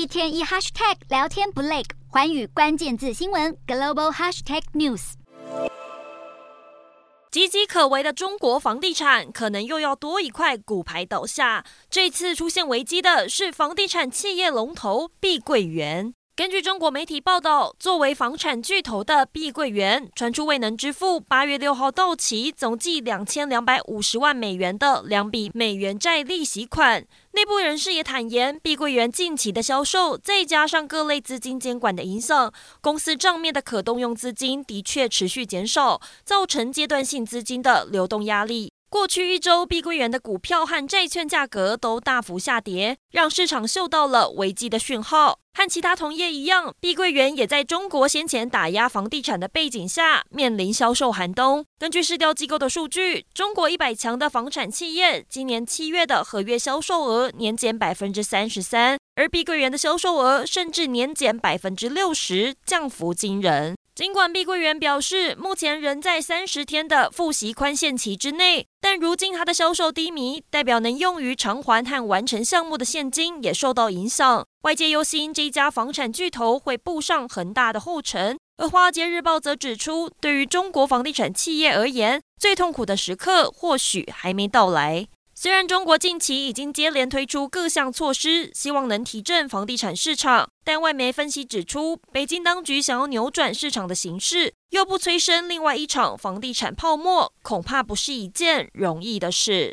一天一 hashtag 聊天不累，环宇关键字新闻 global hashtag news。岌岌可危的中国房地产可能又要多一块骨牌倒下。这次出现危机的是房地产企业龙头碧桂园。根据中国媒体报道，作为房产巨头的碧桂园传出未能支付八月六号到期、总计两千两百五十万美元的两笔美元债利息款。内部人士也坦言，碧桂园近期的销售，再加上各类资金监管的影响，公司账面的可动用资金的确持续减少，造成阶段性资金的流动压力。过去一周，碧桂园的股票和债券价格都大幅下跌，让市场嗅到了危机的讯号。和其他同业一样，碧桂园也在中国先前打压房地产的背景下，面临销售寒冬。根据市调机构的数据，中国一百强的房产企业今年七月的合约销售额年减百分之三十三，而碧桂园的销售额甚至年减百分之六十，降幅惊人。尽管碧桂园表示目前仍在三十天的复息宽限期之内，但如今它的销售低迷，代表能用于偿还和完成项目的现金也受到影响。外界忧心这家房产巨头会步上恒大的后尘。而《华尔街日报》则指出，对于中国房地产企业而言，最痛苦的时刻或许还没到来。虽然中国近期已经接连推出各项措施，希望能提振房地产市场，但外媒分析指出，北京当局想要扭转市场的形势，又不催生另外一场房地产泡沫，恐怕不是一件容易的事。